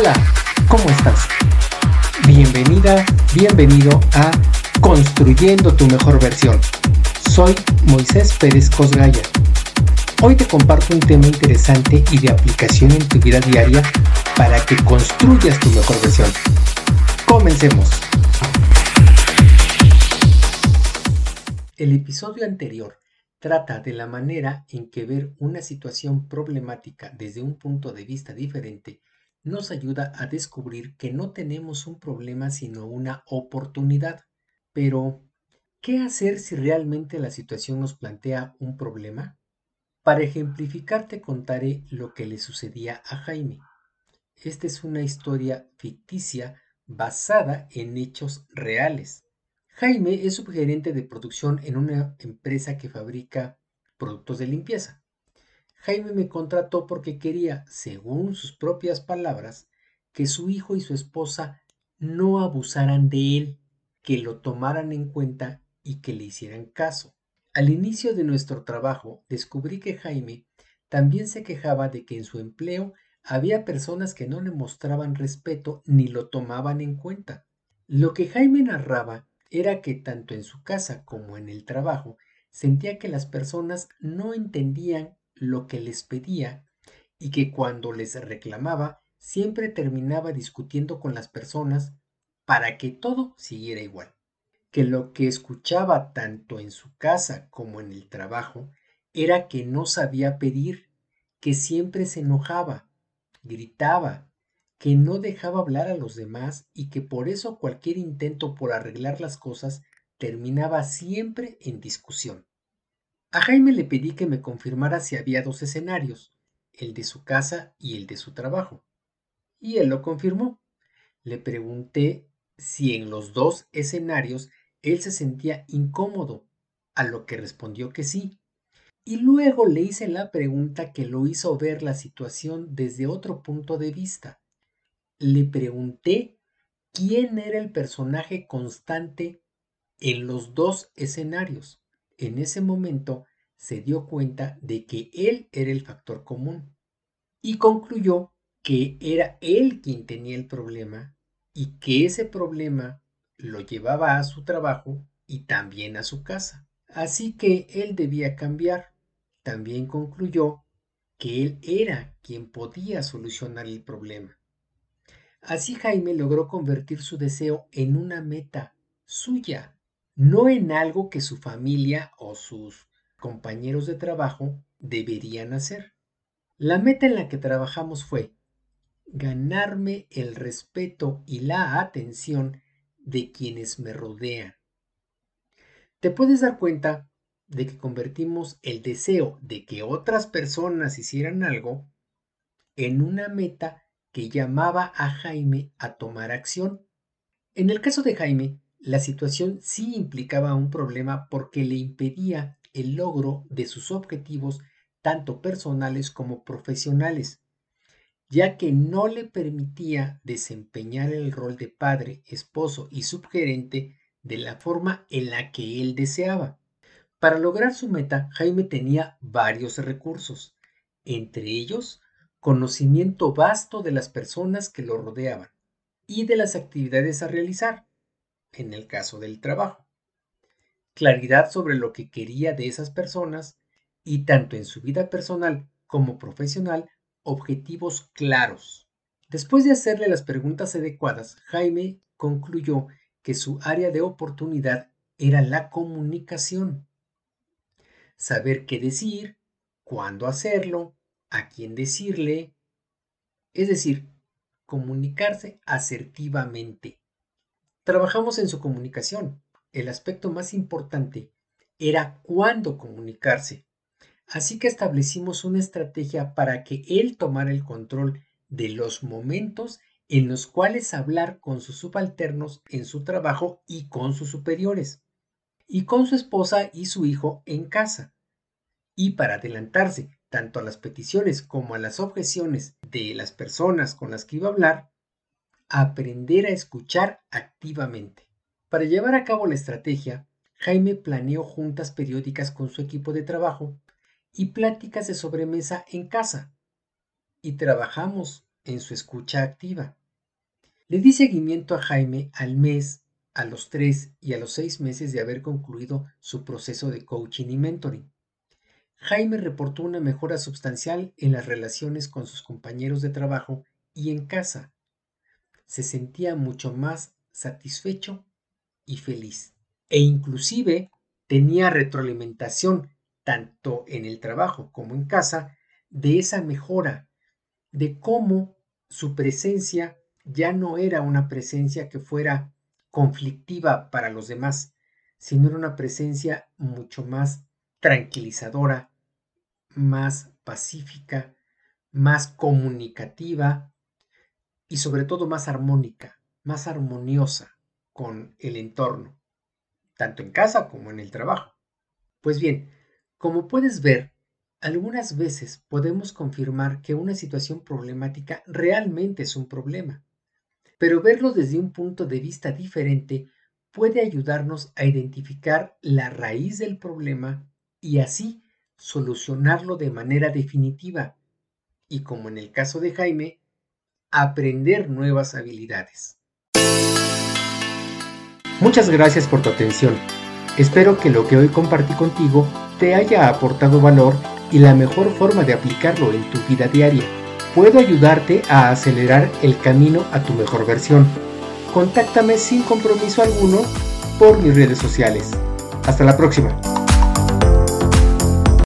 Hola, ¿cómo estás? Bienvenida, bienvenido a Construyendo tu mejor versión. Soy Moisés Pérez Cosgaya. Hoy te comparto un tema interesante y de aplicación en tu vida diaria para que construyas tu mejor versión. Comencemos. El episodio anterior trata de la manera en que ver una situación problemática desde un punto de vista diferente nos ayuda a descubrir que no tenemos un problema sino una oportunidad. Pero, ¿qué hacer si realmente la situación nos plantea un problema? Para ejemplificar te contaré lo que le sucedía a Jaime. Esta es una historia ficticia basada en hechos reales. Jaime es subgerente de producción en una empresa que fabrica productos de limpieza. Jaime me contrató porque quería, según sus propias palabras, que su hijo y su esposa no abusaran de él, que lo tomaran en cuenta y que le hicieran caso. Al inicio de nuestro trabajo descubrí que Jaime también se quejaba de que en su empleo había personas que no le mostraban respeto ni lo tomaban en cuenta. Lo que Jaime narraba era que tanto en su casa como en el trabajo sentía que las personas no entendían lo que les pedía y que cuando les reclamaba siempre terminaba discutiendo con las personas para que todo siguiera igual. Que lo que escuchaba tanto en su casa como en el trabajo era que no sabía pedir, que siempre se enojaba, gritaba, que no dejaba hablar a los demás y que por eso cualquier intento por arreglar las cosas terminaba siempre en discusión. A Jaime le pedí que me confirmara si había dos escenarios, el de su casa y el de su trabajo. Y él lo confirmó. Le pregunté si en los dos escenarios él se sentía incómodo, a lo que respondió que sí. Y luego le hice la pregunta que lo hizo ver la situación desde otro punto de vista. Le pregunté quién era el personaje constante en los dos escenarios en ese momento se dio cuenta de que él era el factor común y concluyó que era él quien tenía el problema y que ese problema lo llevaba a su trabajo y también a su casa. Así que él debía cambiar. También concluyó que él era quien podía solucionar el problema. Así Jaime logró convertir su deseo en una meta suya no en algo que su familia o sus compañeros de trabajo deberían hacer. La meta en la que trabajamos fue ganarme el respeto y la atención de quienes me rodean. Te puedes dar cuenta de que convertimos el deseo de que otras personas hicieran algo en una meta que llamaba a Jaime a tomar acción. En el caso de Jaime, la situación sí implicaba un problema porque le impedía el logro de sus objetivos tanto personales como profesionales, ya que no le permitía desempeñar el rol de padre, esposo y subgerente de la forma en la que él deseaba. Para lograr su meta, Jaime tenía varios recursos, entre ellos conocimiento vasto de las personas que lo rodeaban y de las actividades a realizar, en el caso del trabajo. Claridad sobre lo que quería de esas personas y tanto en su vida personal como profesional, objetivos claros. Después de hacerle las preguntas adecuadas, Jaime concluyó que su área de oportunidad era la comunicación. Saber qué decir, cuándo hacerlo, a quién decirle, es decir, comunicarse asertivamente. Trabajamos en su comunicación. El aspecto más importante era cuándo comunicarse. Así que establecimos una estrategia para que él tomara el control de los momentos en los cuales hablar con sus subalternos en su trabajo y con sus superiores, y con su esposa y su hijo en casa. Y para adelantarse tanto a las peticiones como a las objeciones de las personas con las que iba a hablar, aprender a escuchar activamente. Para llevar a cabo la estrategia, Jaime planeó juntas periódicas con su equipo de trabajo y pláticas de sobremesa en casa. Y trabajamos en su escucha activa. Le di seguimiento a Jaime al mes, a los tres y a los seis meses de haber concluido su proceso de coaching y mentoring. Jaime reportó una mejora sustancial en las relaciones con sus compañeros de trabajo y en casa. Se sentía mucho más satisfecho y feliz. E inclusive tenía retroalimentación tanto en el trabajo como en casa de esa mejora, de cómo su presencia ya no era una presencia que fuera conflictiva para los demás, sino era una presencia mucho más tranquilizadora, más pacífica, más comunicativa y sobre todo más armónica, más armoniosa con el entorno, tanto en casa como en el trabajo. Pues bien, como puedes ver, algunas veces podemos confirmar que una situación problemática realmente es un problema pero verlo desde un punto de vista diferente puede ayudarnos a identificar la raíz del problema y así solucionarlo de manera definitiva y, como en el caso de Jaime, aprender nuevas habilidades. Muchas gracias por tu atención. Espero que lo que hoy compartí contigo te haya aportado valor y la mejor forma de aplicarlo en tu vida diaria puedo ayudarte a acelerar el camino a tu mejor versión. Contáctame sin compromiso alguno por mis redes sociales. Hasta la próxima.